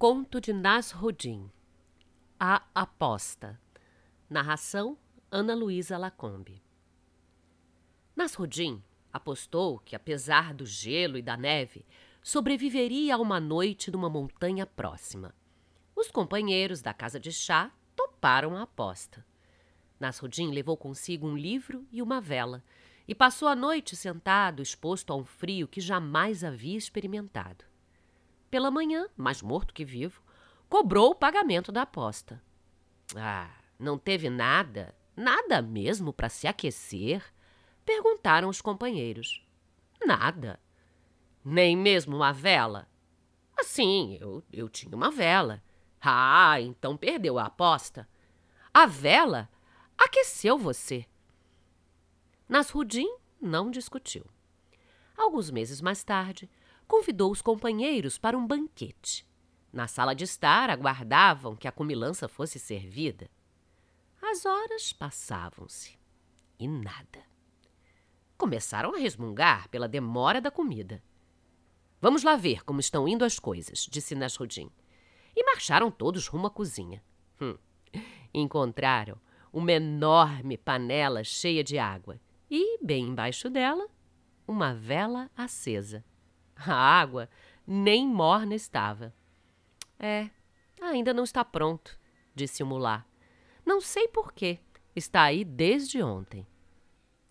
Conto de Nasruddin A Aposta Narração Ana Luísa Lacombe Nasruddin apostou que, apesar do gelo e da neve, sobreviveria a uma noite numa montanha próxima. Os companheiros da casa de chá toparam a aposta. Nasruddin levou consigo um livro e uma vela e passou a noite sentado, exposto a um frio que jamais havia experimentado pela manhã, mais morto que vivo, cobrou o pagamento da aposta. Ah, não teve nada, nada mesmo para se aquecer? Perguntaram os companheiros. Nada. Nem mesmo uma vela? Assim, eu, eu tinha uma vela. Ah, então perdeu a aposta. A vela aqueceu você. Nasruddin não discutiu. Alguns meses mais tarde, convidou os companheiros para um banquete. Na sala de estar, aguardavam que a comilança fosse servida. As horas passavam-se e nada. Começaram a resmungar pela demora da comida. Vamos lá ver como estão indo as coisas, disse Nasruddin. E marcharam todos rumo à cozinha. Hum. Encontraram uma enorme panela cheia de água e, bem embaixo dela, uma vela acesa. A água nem morna estava. É, ainda não está pronto, disse o mulá. Não sei por quê. Está aí desde ontem.